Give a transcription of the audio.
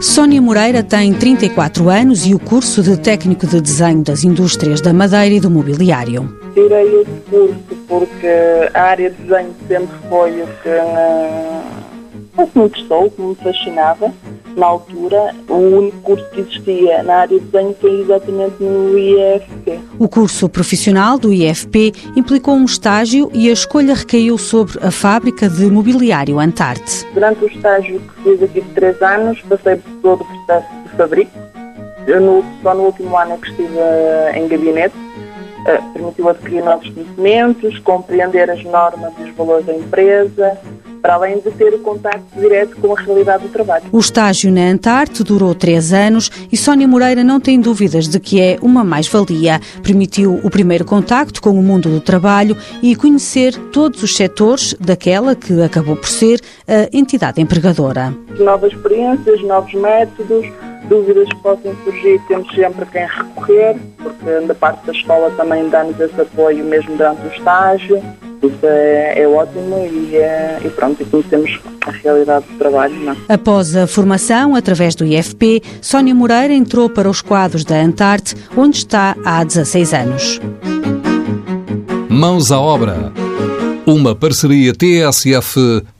Sónia Moreira tem 34 anos e o curso de técnico de desenho das indústrias da madeira e do mobiliário. Tirei esse curso porque a área de desenho sempre foi o que me, que me interessou, que me fascinava. Na altura, o único curso que existia na área de desenho foi exatamente no IFP. O curso profissional do IFP implicou um estágio e a escolha recaiu sobre a fábrica de mobiliário Antarte. Durante o estágio que fiz aqui de três anos, passei por todo o processo de fabrico. No, só no último ano é que estive em gabinete. Uh, permitiu adquirir novos conhecimentos, compreender as normas e os valores da empresa, para além de ter o contacto direto com a realidade do trabalho. O estágio na Antarte durou três anos e Sónia Moreira não tem dúvidas de que é uma mais-valia. Permitiu o primeiro contacto com o mundo do trabalho e conhecer todos os setores daquela que acabou por ser a entidade empregadora. Novas experiências, novos métodos, dúvidas que possam surgir, temos sempre quem recorrer, porque da parte da escola também dá-nos esse apoio mesmo durante o estágio. Isso é, é ótimo e, é, e pronto, e conhecemos a realidade do trabalho. Não? É? Após a formação, através do IFP, Sónia Moreira entrou para os quadros da Antarte, onde está há 16 anos. Mãos à obra. Uma parceria TSF-IEFP.